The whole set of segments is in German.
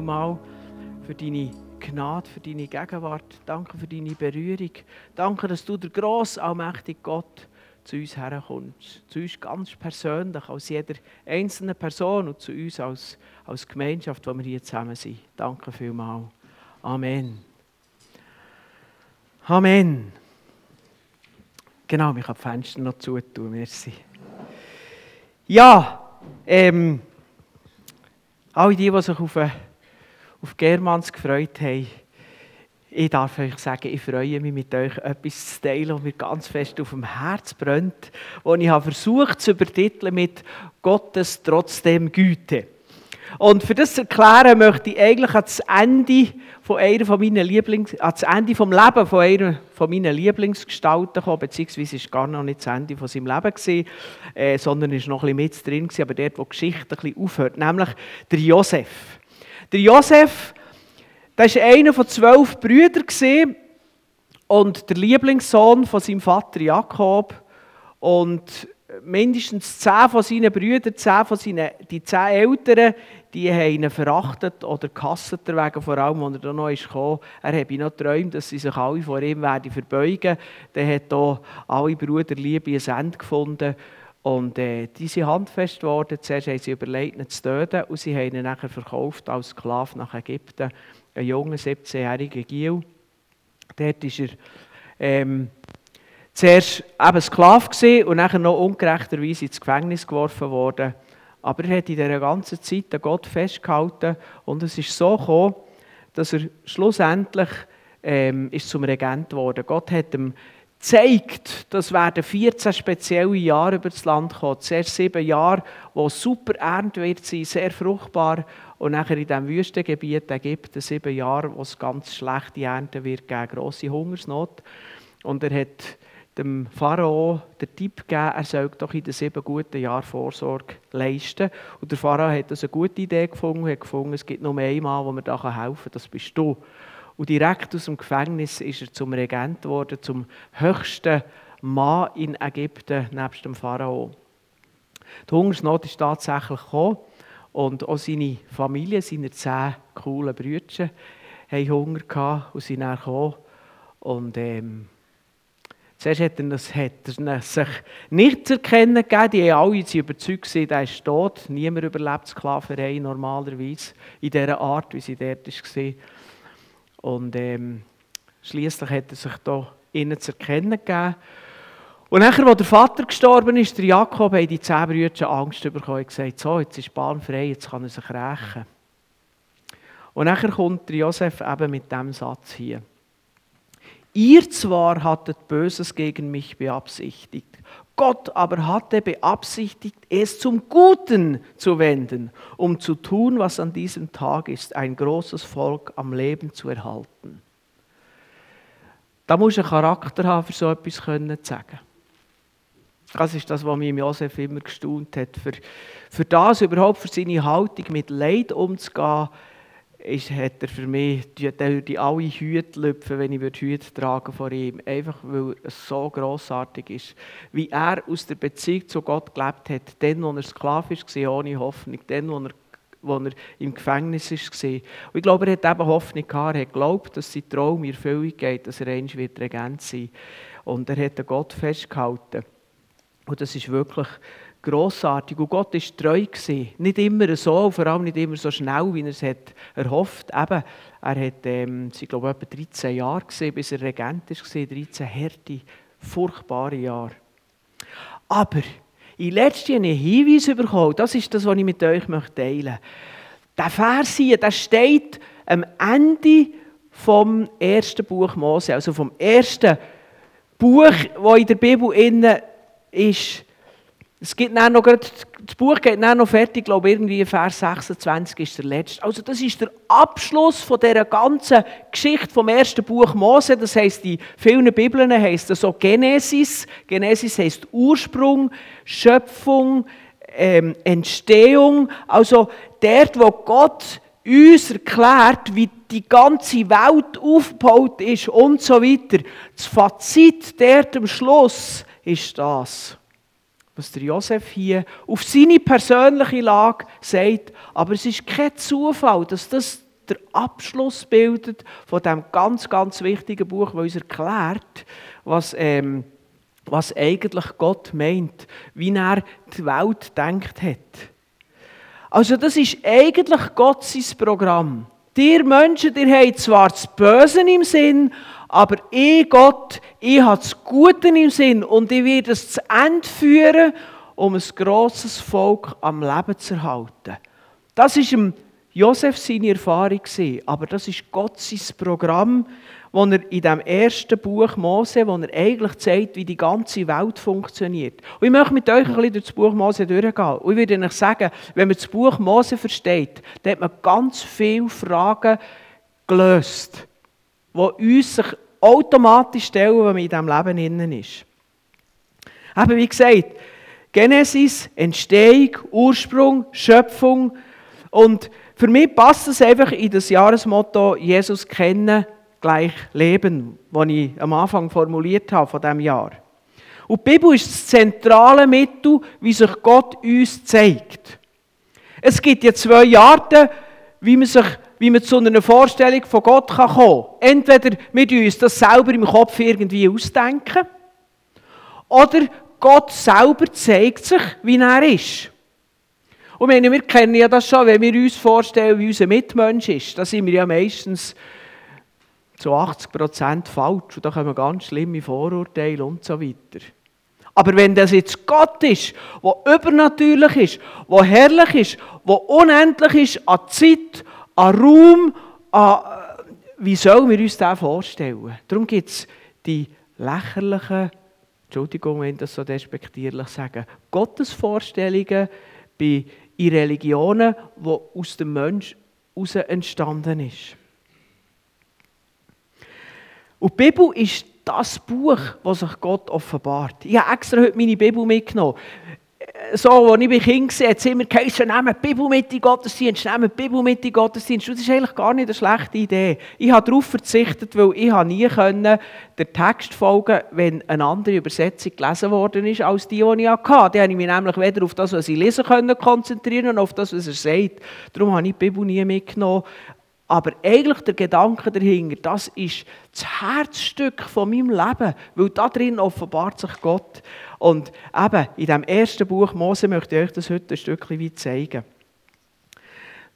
Mal für deine Gnade, für deine Gegenwart. Danke für deine Berührung. Danke, dass du der grosse, allmächtige Gott zu uns herkommst. Zu uns ganz persönlich, als jeder einzelne Person und zu uns als, als Gemeinschaft, wo wir hier zusammen sind. Danke vielmals. Amen. Amen. Genau, ich kann die Fenster noch zutun. Merci. Ja, ähm, alle die, die sich auf, auf Germans gefreut haben, ich darf euch sagen, ich freue mich mit euch etwas zu teilen, was mir ganz fest auf dem Herz brennt, und ich habe versucht zu übertiteln mit Gottes trotzdem Güte. Und für das zu erklären, möchte ich eigentlich ans Ende von einer von meinen Lieblings, ans Ende vom Leben von einer von meinen Lieblingsgestalten kommen, beziehungsweise ist gar noch nicht das Ende von seinem Leben gewesen, äh, sondern ist noch ein bisschen mit drin gewesen, aber dort, wo die Geschichte ein bisschen aufhört, nämlich der Josef. Der Josef, der war einer von zwölf Brüdern und der Lieblingssohn von seinem Vater Jakob und mindestens zehn von seinen Brüdern, zehn von seinen, die zehn Älteren, die haben ihn verachtet oder gehasst wegen, vor allem, als er da noch ist. Er habe noch geträumt, dass sie sich alle vor ihm werden verbeugen. Dann hat hier alle Brüderliebe ein Ende gefunden. Und äh, die sind handfest geworden. Zuerst haben sie überlegt, ihn zu töten und sie haben ihn nachher verkauft als Sklave nach Ägypten. Ein junger, 17-jähriger Gil. Dort ist er ähm, zuerst eben Sklave und nachher noch ungerechterweise ins Gefängnis geworfen worden. Aber er hat in dieser ganzen Zeit an Gott festgehalten und es ist so gekommen, dass er schlussendlich ähm, ist zum Regent geworden. Gott hat ihm gezeigt, dass werden 14 spezielle Jahre über das Land kommen. Zuerst sieben Jahre, wo super Ernte wird sein, sehr fruchtbar. Und nachher in diesem Wüstengebiet Ägypten sieben Jahre, wo es ganz schlechte Ernte wird geben, grosse Hungersnot. Und er hat dem Pharao den Tipp gegeben, er soll doch in den sieben guten Jahren Vorsorge leisten. Und der Pharao hat das eine gute Idee gefunden, hat gefunden, es gibt nur Mann, der mir da helfen kann, das bist du. Und direkt aus dem Gefängnis ist er zum Regent geworden, zum höchsten Mann in Ägypten, nebst dem Pharao. Die Hungersnot ist tatsächlich gekommen und auch seine Familie, seine zehn coolen Brüder, haben Hunger gehabt und sind dann gekommen. Und ähm, Zuerst hat er, das, hat er sich nicht zu erkennen gegeben. Die haben alle überzeugt, er ist tot. Niemand überlebt Sklaverei normalerweise in dieser Art, wie sie dort war. Und ähm, schließlich hat er sich da ihnen zu erkennen gegeben. Und nachher, als der Vater gestorben ist, der Jakob, haben die zehn Brüder Angst bekommen und gesagt, so, jetzt ist Bahn frei, jetzt kann er sich rächen. Und nachher kommt der Josef eben mit diesem Satz hier. Ihr zwar hattet Böses gegen mich beabsichtigt, Gott aber hatte beabsichtigt, es zum Guten zu wenden, um zu tun, was an diesem Tag ist, ein großes Volk am Leben zu erhalten. Da muss ein Charakter haben, für so etwas zu sagen. Das ist das, was mich Josef immer gestaunt hat. Für, für das überhaupt, für seine Haltung mit Leid umzugehen, ist, hat er für mich, die alle Hüte lüpfen, wenn ich Hüte tragen vor ihm. Einfach weil es so grossartig ist. Wie er aus der Beziehung zu Gott gelebt hat, dann, wo er Sklave war, ohne Hoffnung, dann, wo er, wo er im Gefängnis war. Und ich glaube, er hat eben Hoffnung gehabt, er hat geglaubt, dass sein Traum in Erfüllung geht, dass er einst wird Regent sein Und er hat an Gott festgehalten. Und das ist wirklich grossartig. Und Gott war treu. Gewesen. Nicht immer so, vor allem nicht immer so schnell, wie er es hat erhofft Eben, er hat, ähm, sie glaube etwa 13 Jahre gesehen, bis er Regent war. 13 harte, furchtbare Jahre. Aber in letzter einen Hinweis bekommen, das ist das, was ich mit euch teilen möchte. Der Vers hier, der steht am Ende vom ersten Buch Mose, also vom ersten Buch, das in der Bibel ist. Es gibt dann noch, das Buch geht dann noch fertig, ich glaube irgendwie Vers 26 ist der letzte. Also das ist der Abschluss von dieser ganzen Geschichte vom ersten Buch Mose. Das heißt, die vielen Bibeln heißt das so Genesis. Genesis heißt Ursprung, Schöpfung, ähm, Entstehung. Also dort, wo Gott uns erklärt, wie die ganze Welt aufgebaut ist und so weiter. Das Fazit dort am Schluss ist das was der Josef hier auf seine persönliche Lage sagt. Aber es ist kein Zufall, dass das der Abschluss bildet von dem ganz, ganz wichtigen Buch, das uns erklärt, was, ähm, was eigentlich Gott meint, wie er die Welt denkt hat. Also das ist eigentlich Gott sein Programm. Ihr Menschen, ihr habt zwar das Böse im Sinn, aber ich, Gott, ich habe das Gute im Sinn und ich werde es zu Ende führen, um ein grosses Volk am Leben zu erhalten. Das ist im Josef seine Erfahrung aber das ist Gott sein Programm, das er in dem ersten Buch Mose, wo er eigentlich zeigt, wie die ganze Welt funktioniert. Und ich möchte mit euch ein bisschen durch das Buch Mose durchgehen. Und ich würde euch sagen, wenn man das Buch Mose versteht, dann hat man ganz viele Fragen gelöst die uns sich automatisch stellen, wenn man in diesem Leben innen ist. Eben wie gesagt, Genesis, Entstehung, Ursprung, Schöpfung. Und für mich passt es einfach in das Jahresmotto Jesus kennen, gleich leben, das ich am Anfang formuliert habe von diesem Jahr. Und die Bibel ist das zentrale Mittel, wie sich Gott uns zeigt. Es gibt ja zwei Arten, wie man sich wie man zu einer Vorstellung von Gott kommen kann. Entweder wir uns das selber im Kopf irgendwie ausdenken, oder Gott selber zeigt sich, wie er ist. Und meine, wir kennen ja das schon, wenn wir uns vorstellen, wie unser Mitmensch ist. Da sind wir ja meistens zu 80 Prozent falsch. Und da kommen ganz schlimme Vorurteile und so weiter. Aber wenn das jetzt Gott ist, der übernatürlich ist, der herrlich ist, der unendlich ist an Zeit, an Raum, an, wie sollen wir uns das vorstellen? Darum gibt es die lächerlichen, Entschuldigung, wenn ich das so despektierlich sage, Gottesvorstellungen bei, in Religionen, die aus dem Mensch heraus entstanden ist. Und die Bibel ist das Buch, das sich Gott offenbart. Ich habe extra heute meine Bibel mitgenommen so, als ich bei Kind war, hat es immer geheißen, nehmt die Bibel mit in Gottesdienst, nehmt die Bibel mit in Gottesdienst. das ist eigentlich gar nicht eine schlechte Idee. Ich habe darauf verzichtet, weil ich nie können, den Text folgen wenn eine andere Übersetzung gelesen worden ist, als die, die ich hatte. Dann habe ich mich nämlich weder auf das, was ich lesen konnte, konzentrieren, noch auf das, was er sagt. Darum habe ich die Bibel nie mitgenommen. Aber eigentlich der Gedanke dahinter, das ist das Herzstück von meinem Leben, weil da drin offenbart sich Gott. Und eben, in dem ersten Buch Mose möchte ich euch das heute ein Stückchen weit zeigen.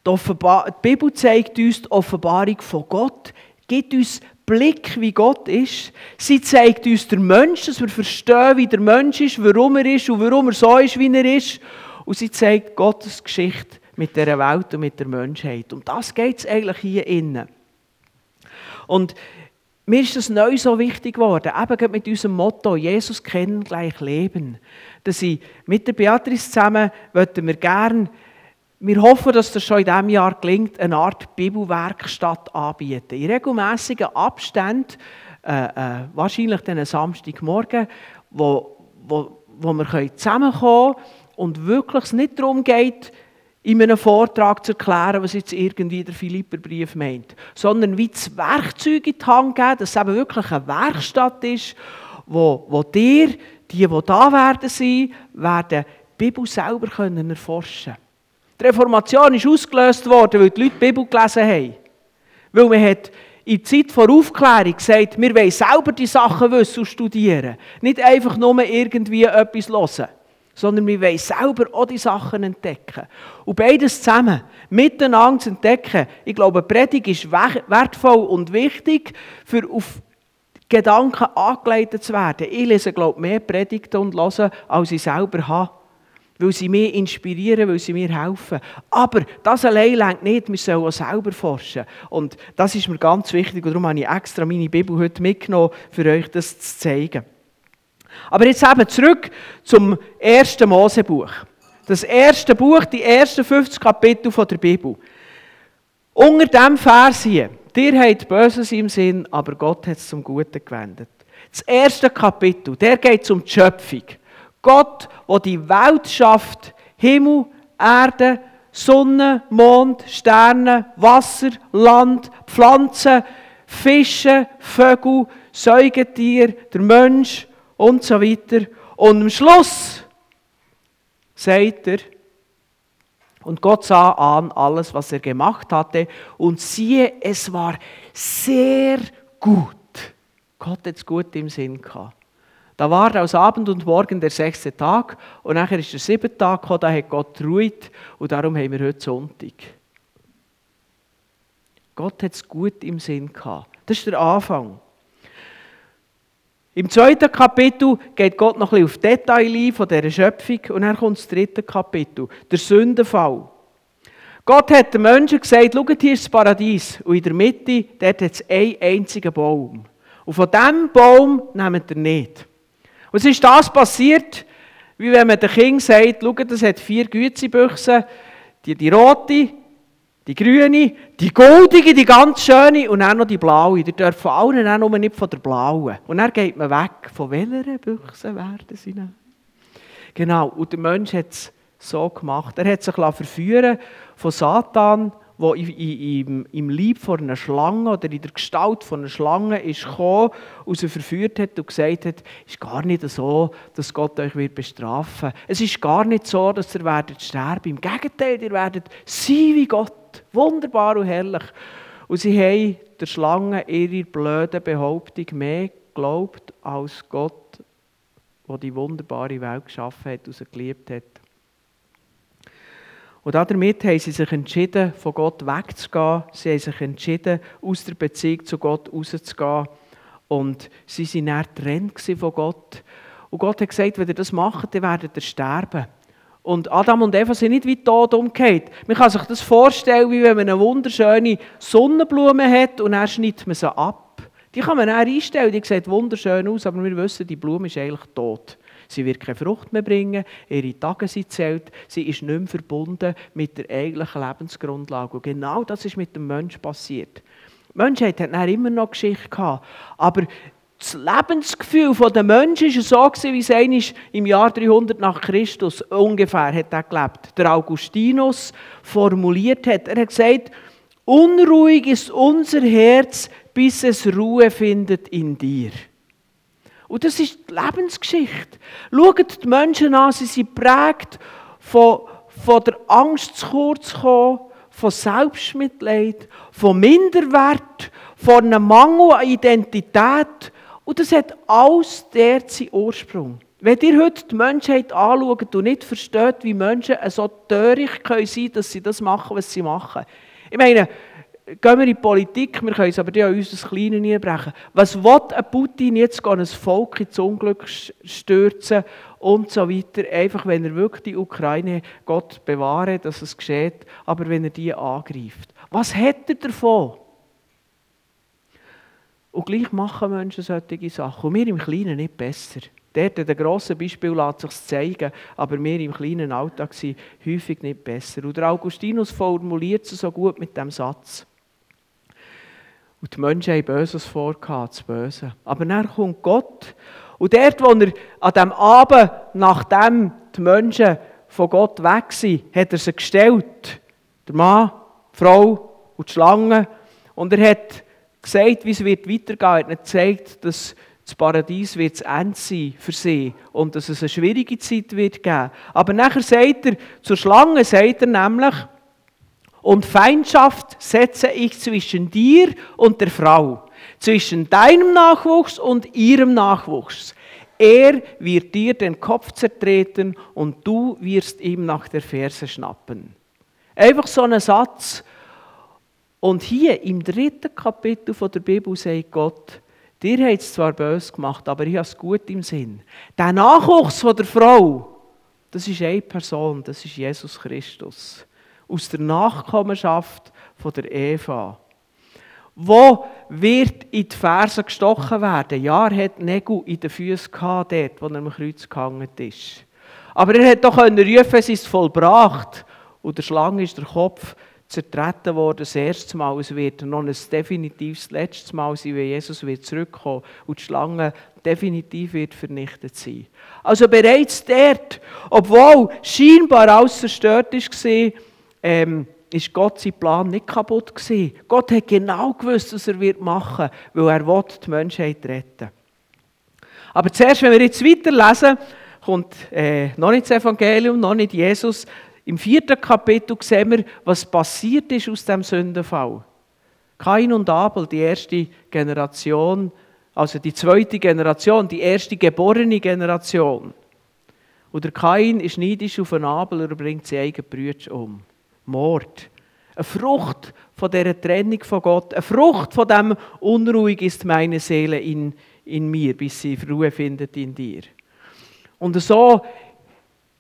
Die, die Bibel zeigt uns die Offenbarung von Gott, gibt uns Blick, wie Gott ist. Sie zeigt uns den Mensch, dass wir verstehen, wie der Mensch ist, warum er ist und warum er so ist, wie er ist. Und sie zeigt Gottes Geschichte mit der Welt und mit der Menschheit. Um das geht es eigentlich hier innen. Und mir ist das neu so wichtig geworden, eben mit unserem Motto Jesus kennen, gleich leben. Dass ich mit der Beatrice zusammen möchten wir gerne, wir hoffen, dass das schon in diesem Jahr gelingt, eine Art Bibelwerkstatt anbieten. In regelmäßigen Abständen, äh, äh, wahrscheinlich dann Samstagmorgen, wo, wo, wo wir zusammenkommen können und wirklich es nicht darum geht, in einem Vortrag zu erklären, was jetzt irgendwie der Philipperbrief meint, sondern wie das Werkzeug in die Hand geben, dass es eben wirklich eine Werkstatt ist, wo, wo dir, die, die da werden sein, werden die Bibel selber können erforschen Die Reformation ist ausgelöst worden, weil die Leute die Bibel gelesen haben. Weil man hat in der Zeit vor Aufklärung gesagt, wir wollen selber die Sachen wissen und studieren. Nicht einfach nur irgendwie etwas hören sondern wir wollen selber auch die Sachen entdecken. Und beides zusammen, miteinander zu entdecken. Ich glaube, Predigt ist wertvoll und wichtig, für auf Gedanken angeleitet zu werden. Ich lese, glaube ich, mehr Predigten und höre, als ich selber habe. Weil sie mich inspirieren, weil sie mir helfen. Aber das allein längt nicht, wir sollen auch selber forschen. Und das ist mir ganz wichtig und darum habe ich extra meine Bibel heute mitgenommen, für euch das zu zeigen. Aber jetzt eben zurück zum ersten Mosebuch. Das erste Buch, die ersten 50 Kapitel der Bibel. Unter diesem Vers hier, dir habt Böses im Sinn, aber Gott hat es zum Guten gewendet. Das erste Kapitel, der geht um die Schöpfung. Gott, der die Welt schafft, Himmel, Erde, Sonne, Mond, Sterne, Wasser, Land, Pflanzen, Fische, Vögel, Säugetier, der Mensch, und so weiter. Und am Schluss sagt er, Und Gott sah an alles, was er gemacht hatte, und siehe, es war sehr gut. Gott hat es gut im Sinn gehabt. Da war aus Abend und Morgen der sechste Tag und nachher ist der siebte Tag gekommen, da hat Gott ruhig und darum haben wir heute Sonntag. Gott hat es gut im Sinn gehabt. Das ist der Anfang. Im zweiten Kapitel geht Gott noch ein bisschen auf Detail ein von dieser Schöpfung und dann kommt das dritte Kapitel, der Sündenfall. Gott hat den Menschen gesagt, schaut, hier ist das Paradies und in der Mitte, dort hat es einen einzigen Baum. Und von diesem Baum nehmt ihr nicht. Und es ist das passiert, wie wenn man den Kind sagt, schaut, das hat vier Gütezibüchsen, die, die rote, die grüne, die goldige, die ganz schöne und dann noch die blaue. Die dürfen alle nur nicht von der blauen. Und dann geht man weg. Von welcher Büchse werden sie dann? Genau, und der Mensch hat es so gemacht. Er hat sich verführen von Satan, der im, im Leib von einer Schlange oder in der Gestalt von einer Schlange ist gekommen und sie verführt hat und gesagt hat, es ist gar nicht so, dass Gott euch wird bestrafen Es ist gar nicht so, dass ihr werdet sterben. Im Gegenteil, ihr werdet sein wie Gott. Wunderbar und herrlich. Und sie haben der Schlange ihre blöde Behauptung mehr geglaubt als Gott, der die wunderbare Welt geschaffen hat und sie geliebt hat. Und damit haben sie sich entschieden, von Gott wegzugehen. Sie haben sich entschieden, aus der Beziehung zu Gott rauszugehen. Und sie waren dann getrennt von Gott. Und Gott hat gesagt, wenn ihr das macht, dann werdet ihr sterben. Und Adam und Eva sind nicht wie tot umgekehrt. Man kann sich das vorstellen, wie wenn man eine wunderschöne Sonnenblume hat und dann schneidet man sie ab. Die kann man dann einstellen, die sieht wunderschön aus, aber wir wissen, die Blume ist eigentlich tot. Sie wird keine Frucht mehr bringen, ihre Tage sind zählt, sie ist nicht mehr verbunden mit der eigentlichen Lebensgrundlage. Und genau das ist mit dem Menschen passiert. Die Menschheit hat immer noch Geschichte gehabt, aber das Lebensgefühl der Menschen war so, wie es einmal im Jahr 300 nach Christus ungefähr hat er gelebt. Der Augustinus formuliert hat. Er hat gesagt, unruhig ist unser Herz, bis es Ruhe findet in dir. Und das ist die Lebensgeschichte. Schaut die Menschen an, sie sind prägt von, von der Angst zu kurz kommen, von Selbstmitleid, von Minderwert, von einem Mangel an Identität, und das hat alles der seinen Ursprung. Wenn ihr heute die Menschheit anschaut und nicht versteht, wie Menschen so töricht sein können, dass sie das machen, was sie machen. Ich meine, gehen wir in die Politik, wir können es aber auch uns das Kleine niederbrechen. Was will ein Putin jetzt ein Volk ins Unglück stürzen und so weiter, einfach wenn er wirklich die Ukraine, Gott bewahre, dass es geschieht, aber wenn er die angreift. Was hat er davon? Und gleich machen Menschen solche Sachen. Und wir im Kleinen nicht besser. Dort in den grossen Beispiel lässt sich zeigen, aber wir im kleinen Alltag sind häufig nicht besser. Und der Augustinus formuliert es so gut mit dem Satz. Und die Menschen haben Böses vorgehabt, das Böse. Aber dann kommt Gott. Und dort, wo er an diesem Abend, nachdem die Menschen von Gott weg sind, hat er sie gestellt. Der Mann, die Frau und die Schlange. Und er hat gesagt, wie es wird weitergehen. Er hat gezeigt, dass das Paradies wird das Ende sein für sie und dass es eine schwierige Zeit wird geben. Aber nachher sagt er, zur Schlange sagt er nämlich, und Feindschaft setze ich zwischen dir und der Frau, zwischen deinem Nachwuchs und ihrem Nachwuchs. Er wird dir den Kopf zertreten und du wirst ihm nach der Ferse schnappen. Einfach so ein Satz, und hier im dritten Kapitel der Bibel sagt Gott, dir habt es zwar böse gemacht, aber ich habe es gut im Sinn. Der Nachwuchs von der Frau, das ist eine Person, das ist Jesus Christus. Aus der Nachkommenschaft von der Eva. Wo wird in die Fersen gestochen werden? Ja, er hat Nägel in den Füßen gehabt, dort, wo er am Kreuz gehangen ist. Aber er hat doch rufen, es ist vollbracht. Und der Schlange ist der Kopf zertreten worden, das erste Mal. Es wird noch ein definitives letztes Mal sein, wenn Jesus wird zurückkommen und die Schlange definitiv wird vernichtet sein. Also bereits dort, obwohl scheinbar alles zerstört war, ähm, ist Gott sein Plan nicht kaputt gewesen. Gott hat genau gewusst, was er wird machen weil er will die Menschheit retten Aber zuerst, wenn wir jetzt weiterlesen, kommt äh, noch nicht das Evangelium, noch nicht Jesus, Im vierten Kapitel sehen wir, was passiert ist aus dem Sündenfall. Kain und Abel, die erste Generation, also die zweite Generation, die erste geborene Generation. Und der Kain ist neidisch auf den Abel und bringt seine eigenen Brüder um. Mord. Eine Frucht von dieser Trennung von Gott. Eine Frucht von dem Unruhig ist meine Seele in, in mir, bis sie Ruhe findet in dir. Und so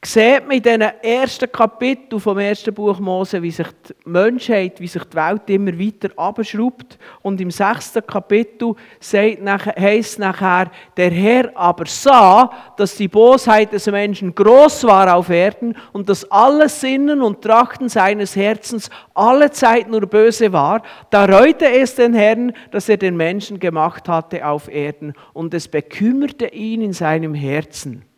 sieht man in diesen ersten Kapiteln vom ersten Buch Mose, wie sich die Menschheit, wie sich die Welt immer weiter abschraubt. Und im sechsten Kapitel heisst nachher, der Herr aber sah, dass die Bosheit des Menschen groß war auf Erden und dass alle Sinnen und Trachten seines Herzens alle Zeit nur böse war. Da reute es den Herrn, dass er den Menschen gemacht hatte auf Erden und es bekümmerte ihn in seinem Herzen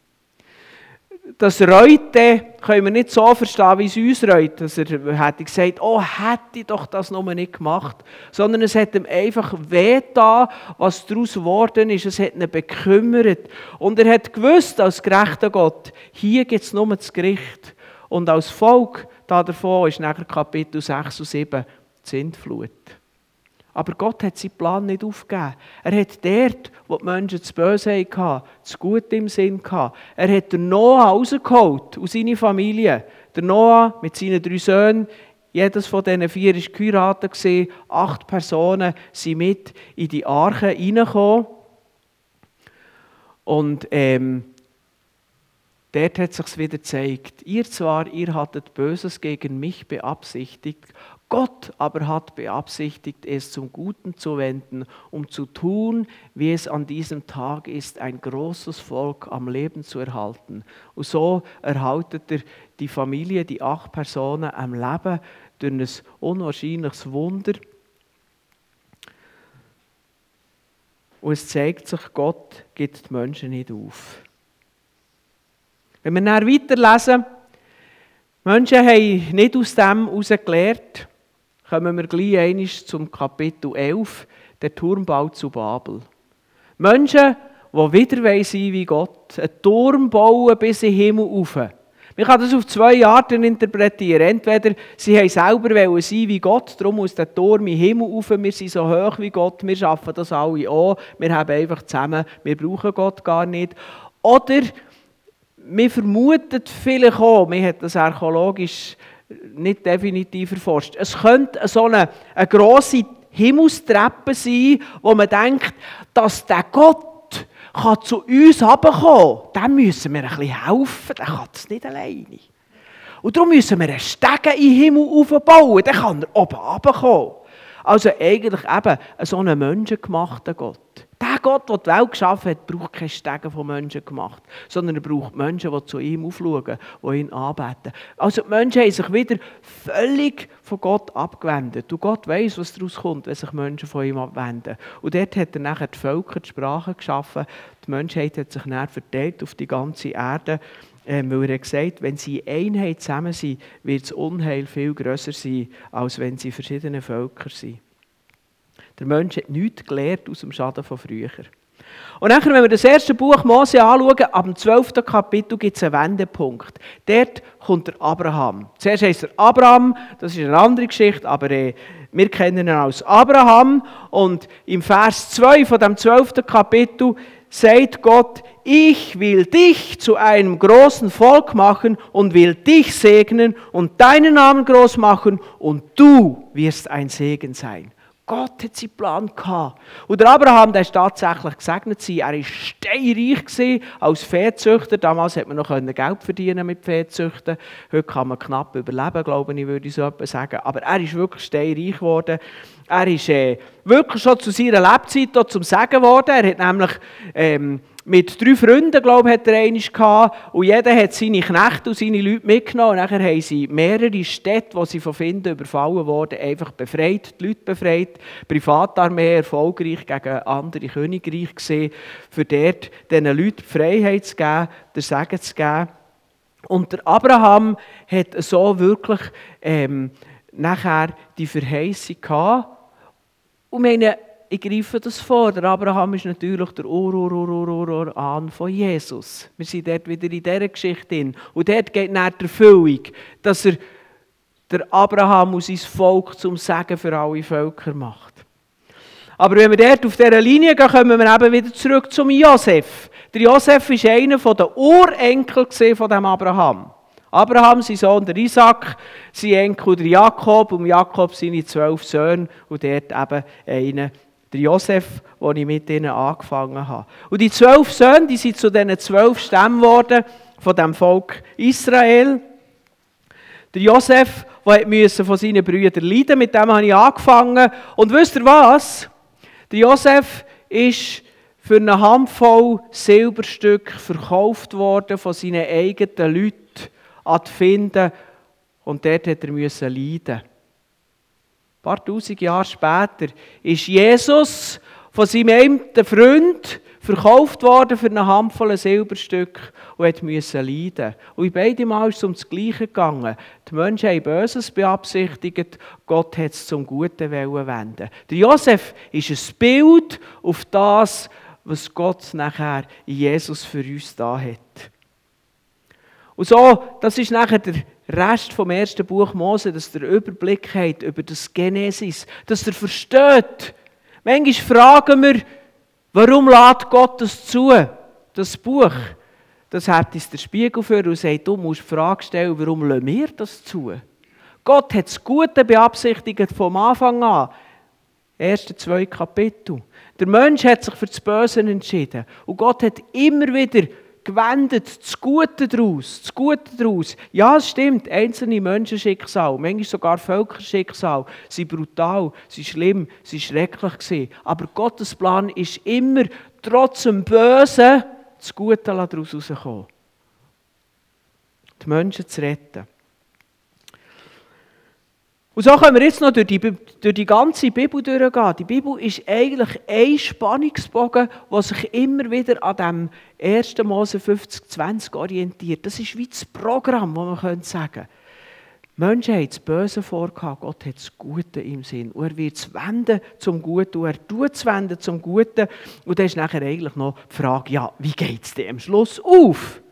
das Reute können wir nicht so verstehen, wie es uns reut. Dass er hätte gesagt, oh, hätte ich doch das noch nicht gemacht. Sondern es hat ihm einfach wehgetan, was daraus geworden ist. Es hat ihn bekümmert. Und er hat gewusst, als gerechter Gott, hier gibt es nur das Gericht. Und als Volk davon ist nachher Kapitel 6 und 7 die Sintflut. Aber Gott hat seinen Plan nicht aufgegeben. Er hat dort, wo die Menschen das Böse hatten, das Gute im Sinn hatten. Er hat den Noah rausgeholt aus seiner Familie. Der Noah mit seinen drei Söhnen, jedes von diesen vier war geheiratet. Acht Personen sind mit in die Arche reingekommen. Und ähm, dort hat sich wieder gezeigt, ihr zwar, ihr hattet Böses gegen mich beabsichtigt, Gott aber hat beabsichtigt, es zum Guten zu wenden, um zu tun, wie es an diesem Tag ist, ein großes Volk am Leben zu erhalten. Und so erhaltet er die Familie, die acht Personen am Leben durch ein unwahrscheinliches Wunder. Und es zeigt sich, Gott gibt die Menschen nicht auf. Wenn wir dann weiterlesen, Menschen haben nicht aus dem heraus gelernt, kommen wir gleich einmal zum Kapitel 11, der Turmbau zu Babel. Menschen, die wieder sein wie Gott, einen Turm bauen bis in den Himmel rauf. Man kann das auf zwei Arten interpretieren. Entweder sie haben selber sein wie Gott, darum muss der Turm in den Himmel rauf, wir sind so hoch wie Gott, wir schaffen das alle auch, wir haben einfach zusammen, wir brauchen Gott gar nicht. Oder wir vermuten vielleicht auch, man hat das archäologisch nicht definitiv erforscht. Es könnte so eine, eine grosse Himmelstreppe sein, wo man denkt, dass der Gott kann zu uns herabkommen kann. Dem müssen wir ein bisschen helfen, der kann das nicht alleine. Und darum müssen wir einen Stegen in den Himmel aufbauen, dann kann er oben herabkommen. Also eigentlich eben so einen menschengemachten Gott. Der Gott, der die Welt geschaffen hat, braucht keine Stege von Menschen gemacht, sondern er braucht Menschen, die zu ihm aufschauen, die ihn anbeten. Also die Menschen haben sich wieder völlig von Gott abgewendet. Und Gott weiß, was daraus kommt, wenn sich Menschen von ihm abwenden. Und dort hat er nachher die Völker, die Sprachen geschaffen. Die Menschheit hat sich dann verteilt auf die ganze Erde. Ähm, weil er gesagt wenn sie in Einheit zusammen sind, wird das Unheil viel grösser sein, als wenn sie verschiedene Völker sind. Der Mensch hat nichts gelernt aus dem Schaden von früher. Und nachher, wenn wir das erste Buch Mose anschauen, ab dem 12. Kapitel gibt es einen Wendepunkt. Dort kommt der Abraham. Zuerst heißt er Abraham, das ist eine andere Geschichte, aber äh, wir kennen ihn als Abraham. Und im Vers 2 von dem 12. Kapitel sagt Gott, ich will dich zu einem großen Volk machen und will dich segnen und deinen Namen groß machen und du wirst ein Segen sein. Gott hat seinen Plan gehabt. Und der Abraham, der ist tatsächlich gesegnet sein. Er war steinreich als Viehzüchter. Damals hat man noch Geld verdienen mit Viehzüchten. Heute kann man knapp überleben, glaube ich, würde ich so etwas sagen. Aber er ist wirklich steinreich geworden. Er ist äh, wirklich schon zu seiner Lebzeit zum Segen geworden. Er hat nämlich ähm, mit drei Freunden, glaube ich, hat er einmal gehabt. Und jeder hat seine Knechte und seine Leute mitgenommen. Und nachher haben sie mehrere Städte, wo sie von Finden überfallen wurden, einfach befreit, die Leute befreit. Privatarmee erfolgreich gegen andere Königreiche gesehen, für dort diesen Leuten Freiheit zu geben, der Segen zu geben. Und der Abraham hat so wirklich ähm, nachher die Verheißung gehabt. Und meine, ich greife das vor. Der Abraham ist natürlich der Ur, Ur, Ur, Ur, Ur, Ur an von Jesus. Wir sind dort wieder in dieser Geschichte hin. Und dort geht nach der Erfüllung, dass er der Abraham und sein Volk zum Segen für alle Völker macht. Aber wenn wir dort auf dieser Linie gehen, kommen wir eben wieder zurück zum Josef. Der Josef war einer der Urenkel von dem Abraham. Abraham, sein Sohn, der Isaac, sein Enkel, der Jakob, und Jakob seine zwölf Söhne, und dort eben einer, der Josef, wo ich mit ihnen angefangen habe. Und die zwölf Söhne, die sind zu diesen zwölf Stämmen geworden, von dem Volk Israel. Der Josef, der von seinen Brüdern leiden mit dem habe ich angefangen. Und wisst ihr was? Der Josef ist für eine Handvoll Silberstück verkauft worden von seinen eigenen Leuten an die Finden und dort hat er leiden. Ein paar tausend Jahre später ist Jesus von seinem einen Freund verkauft worden für eine Handvoll Silberstück und müssen leiden. Und in beiden Mal ist es um das Gleiche gegangen. Die Menschen haben Böses beabsichtigt, Gott hat es zum Guten wenden. Der Josef ist ein Bild auf das, was Gott nachher in Jesus für uns da hat. Und so, das ist nachher der Rest vom ersten Buch Mose, dass der Überblick hat über das Genesis, dass er versteht. Manchmal fragen wir, warum lädt Gott das zu, das Buch? Das hat uns der Spiegel für und sagt, du musst die Frage stellen, warum lassen wir das zu? Gott hat das Gute beabsichtigt vom Anfang an. Erste zwei Kapitel. Der Mensch hat sich für das Böse entschieden. Und Gott hat immer wieder gewendet, das Gute daraus, das Gute daraus. Ja, es stimmt, einzelne Menschenschicksal, manchmal sogar Völkerschicksal, sind brutal, sind schlimm, sind schrecklich gewesen. Aber Gottes Plan ist immer, trotz dem Bösen, das Gute daraus rauskommen. Die Menschen zu retten. Und so können wir jetzt noch durch die, durch die ganze Bibel durchgehen. Die Bibel ist eigentlich ein Spannungsbogen, der sich immer wieder an dem 1. Mose 50, 20 orientiert. Das ist wie das Programm, das man könnte sagen Menschen haben das Böse vorgehabt, Gott hat das Gute im Sinn. Und er wird es wenden zum Guten und er tut es wenden zum Guten. Und dann ist nachher eigentlich noch die Frage, ja, wie geht es denn am Schluss auf?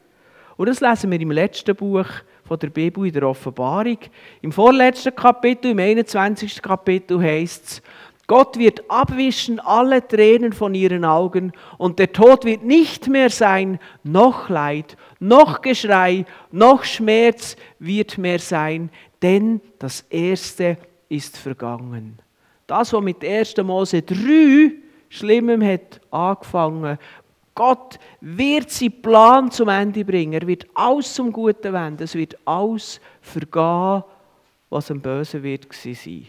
Und das lesen wir im letzten Buch von der Bibel in der Offenbarung. Im vorletzten Kapitel, im 21. Kapitel heißt es, Gott wird abwischen alle Tränen von ihren Augen und der Tod wird nicht mehr sein, noch Leid, noch Geschrei, noch Schmerz wird mehr sein, denn das Erste ist vergangen. Das, was mit 1. Mose 3 Schlimmem hat angefangen, Gott wird seinen Plan zum Ende bringen. Er wird alles zum Guten wenden. Es wird alles vergehen, was am Bösen wird sein.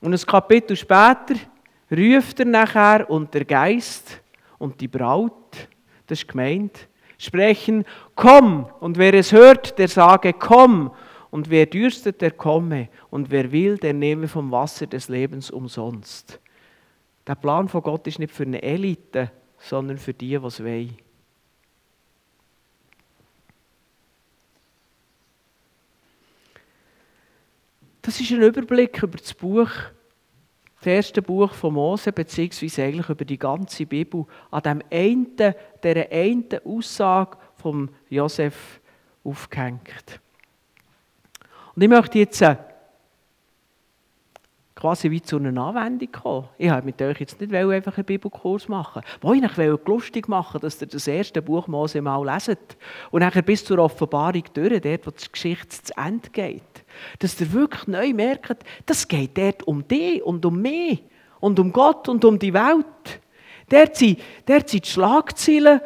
Und ein Kapitel später ruft er nachher und der Geist und die Braut, das ist gemeint, sprechen, komm. Und wer es hört, der sage, komm. Und wer dürstet, der komme. Und wer will, der nehme vom Wasser des Lebens umsonst. Der Plan von Gott ist nicht für eine Elite, sondern für die, die es wollen. Das ist ein Überblick über das Buch, das erste Buch von Mose, beziehungsweise eigentlich über die ganze Bibel, an dem einen, dieser einen Aussage von Josef aufgehängt. Und ich möchte jetzt äh, quasi wie zu einer Anwendung kommen. Ich wollte mit euch jetzt nicht einfach einen Bibelkurs machen. Ich wollte euch lustig machen, dass ihr das erste Buch Mose mal leset. Und nachher bis zur Offenbarung durch, dort, wo die Geschichte zu Ende geht. Dass ihr wirklich neu merkt, das geht dort um dich und um mich und um Gott und um die Welt. Dort sind, dort sind die Schlagzeilen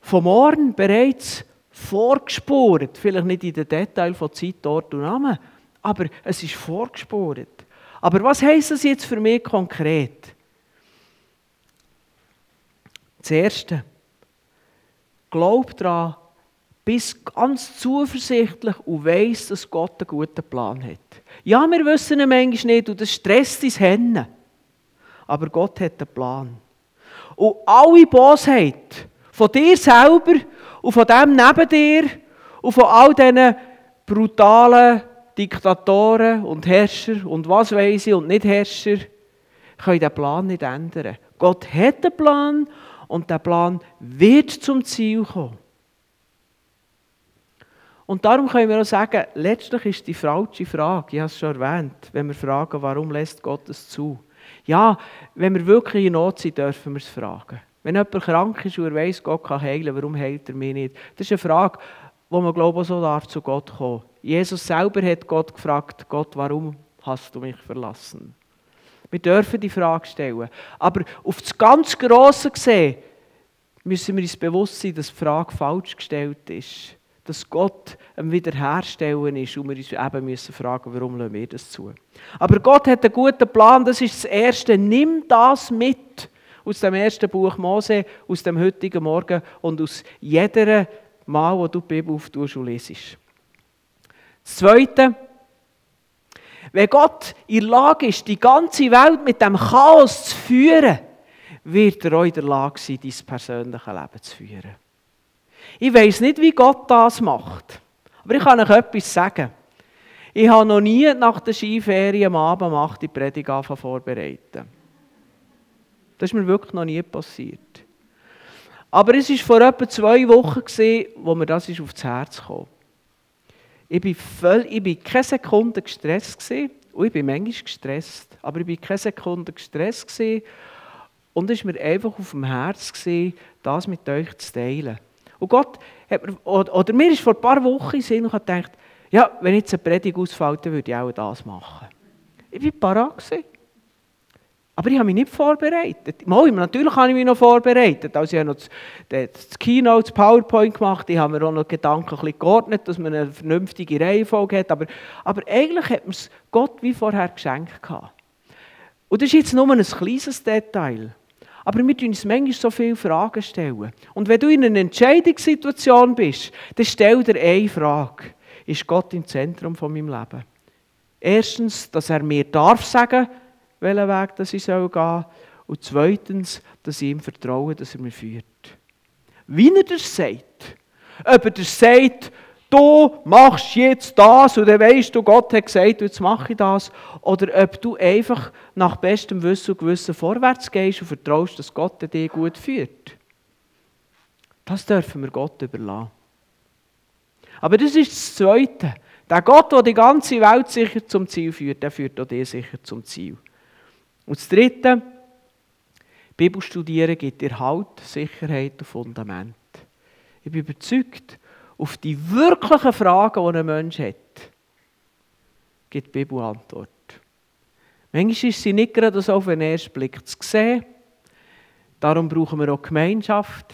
vom Morgen bereits vorgespurt. Vielleicht nicht in den Details von Zeit, Ort und Namen, aber es ist vorgespurt. Aber was heisst das jetzt für mich konkret? Das Erste, glaub daran, bist ganz zuversichtlich und weiss, dass Gott einen guten Plan hat. Ja, wir wissen ihn manchmal nicht und das stresst uns Hände. Aber Gott hat einen Plan. Und alle Bosheit von dir selber und von dem neben dir und von all diesen brutalen Diktatoren und Herrscher und was weiß ich und nicht Herrscher, können den Plan nicht ändern. Gott hat einen Plan und der Plan wird zum Ziel kommen. Und darum können wir auch sagen, letztlich ist die falsche Frage, ich habe es schon erwähnt, wenn wir fragen, warum lässt Gott es zu? Ja, wenn wir wirklich in Not sind, dürfen wir es fragen. Wenn jemand krank ist und er weiss, Gott kann heilen, warum heilt er mich nicht? Das ist eine Frage, wo man glaube ich, so darf zu Gott kommen. Jesus selber hat Gott gefragt, Gott, warum hast du mich verlassen? Wir dürfen die Frage stellen. Aber auf das ganz Grosse gesehen müssen wir uns bewusst sein, dass die Frage falsch gestellt ist. Dass Gott am Wiederherstellen ist und wir uns eben müssen fragen, warum lassen wir das zu. Aber Gott hat einen guten Plan, das ist das Erste. Nimm das mit aus dem ersten Buch Mose, aus dem heutigen Morgen und aus jeder Mal, wo du die Bibel auftust und lesest. Das Zweite, wenn Gott in der Lage ist, die ganze Welt mit dem Chaos zu führen, wird er auch in der Lage sein, dein persönliches Leben zu führen. Ich weiß nicht, wie Gott das macht, aber ich kann euch etwas sagen. Ich habe noch nie nach der Skiferien am Abend um die Predigt vorbereiten. Das ist mir wirklich noch nie passiert. Aber es war vor etwa zwei Wochen, wo mir das aufs Herz kam. Ich war, voll, ich war keine Sekunde gestresst. Gewesen. Und ich bin manchmal gestresst. Aber ich war keine Sekunde gestresst. Gewesen. Und es war mir einfach auf dem Herz, gewesen, das mit euch zu teilen. Und Gott hat mir, oder, mir ist vor ein paar Wochen in Sinn und gedacht, ja, wenn jetzt eine Predigt ausfällt, würde ich auch das machen. Ich war parat. Gewesen. Aber ich habe mich nicht vorbereitet. Mal, natürlich habe ich mich noch vorbereitet. Also ich habe noch das, Keynote, das PowerPoint gemacht. Ich habe mir auch noch Gedanken geordnet, dass man eine vernünftige Reihenfolge hat. Aber, aber eigentlich hat mir es Gott wie vorher geschenkt. Und das ist jetzt nur ein kleines Detail. Aber wir stellen uns manchmal so viele Fragen. stellen. Und wenn du in einer Entscheidungssituation bist, dann stell dir eine Frage. Ist Gott im Zentrum von meinem Leben? Erstens, dass er mir darf sagen, welchen Weg dass ich gehen soll. Und zweitens, dass ich ihm vertraue, dass er mich führt. Wie er das sagt. Ob er das sagt, du machst jetzt das und dann weißt du, Gott hat gesagt, jetzt mache ich das. Oder ob du einfach nach bestem Wissen und Gewissen vorwärts gehst und vertraust, dass Gott dich gut führt. Das dürfen wir Gott überlassen. Aber das ist das Zweite. Der Gott, der die ganze Welt sicher zum Ziel führt, der führt auch dich sicher zum Ziel. Und das Dritte, Bibel studieren gibt dir Halt, Sicherheit und Fundament. Ich bin überzeugt, auf die wirklichen Fragen, die ein Mensch hat, gibt die Bibel Antwort. Manchmal ist sie nicht gerade so auf den ersten Blick zu sehen. Darum brauchen wir auch Gemeinschaft.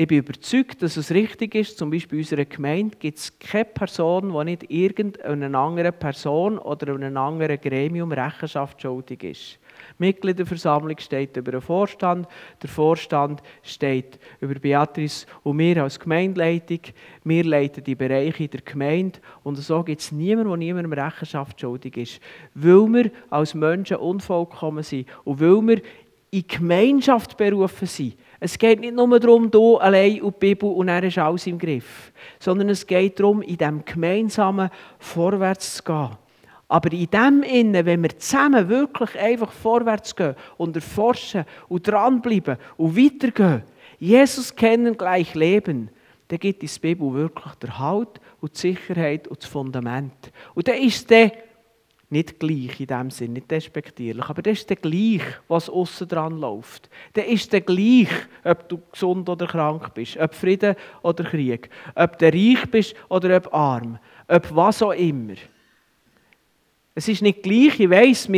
Ich bin überzeugt, dass es richtig ist, zum Beispiel in unserer Gemeinde gibt es keine Person, die nicht irgendeiner anderen Person oder einem anderen Gremium Rechenschaft schuldig ist. Die Mitgliederversammlung steht über den Vorstand, der Vorstand steht über Beatrice und wir als Gemeindeleitung, wir leiten die Bereiche der Gemeinde und so gibt es niemanden, der niemandem Rechenschaft schuldig ist, weil wir als Menschen unvollkommen sind und weil wir in Gemeinschaft berufen sind es geht nicht nur darum, du allein und die Bibel und dann ist alles im Griff. Sondern es geht darum, in diesem gemeinsamen vorwärts zu gehen. Aber in dem Innen, wenn wir zusammen wirklich einfach vorwärts gehen und erforschen und dranbleiben und weitergehen, Jesus kennen gleich leben, dann gibt die Bibel wirklich der Halt und die Sicherheit und das Fundament. Und dann ist der nicht gleich in dem Sinn, nicht despektierlich, aber das ist der gleich, was außen dran läuft. Der ist der gleich, ob du gesund oder krank bist, ob Frieden oder Krieg, ob du reich bist oder ob arm, ob was auch immer. Es ist nicht gleich, ich weiss,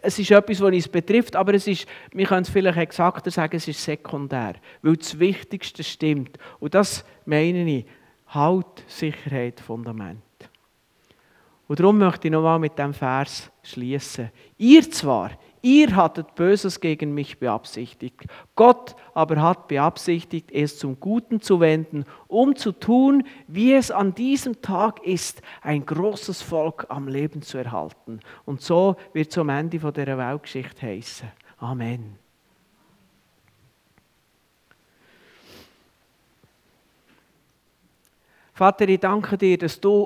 es ist etwas, was uns betrifft, aber es ist, wir können es vielleicht exakter sagen, es ist sekundär, weil das Wichtigste stimmt. Und das meine ich, Halt, Sicherheit, Fundament. Und darum möchte ich nochmal mit dem Vers schließen. Ihr zwar, ihr hattet Böses gegen mich beabsichtigt. Gott aber hat beabsichtigt, es zum Guten zu wenden, um zu tun, wie es an diesem Tag ist, ein großes Volk am Leben zu erhalten. Und so wird es am Ende von der Weltgeschichte heißen. Amen. Vater, ich danke dir, dass du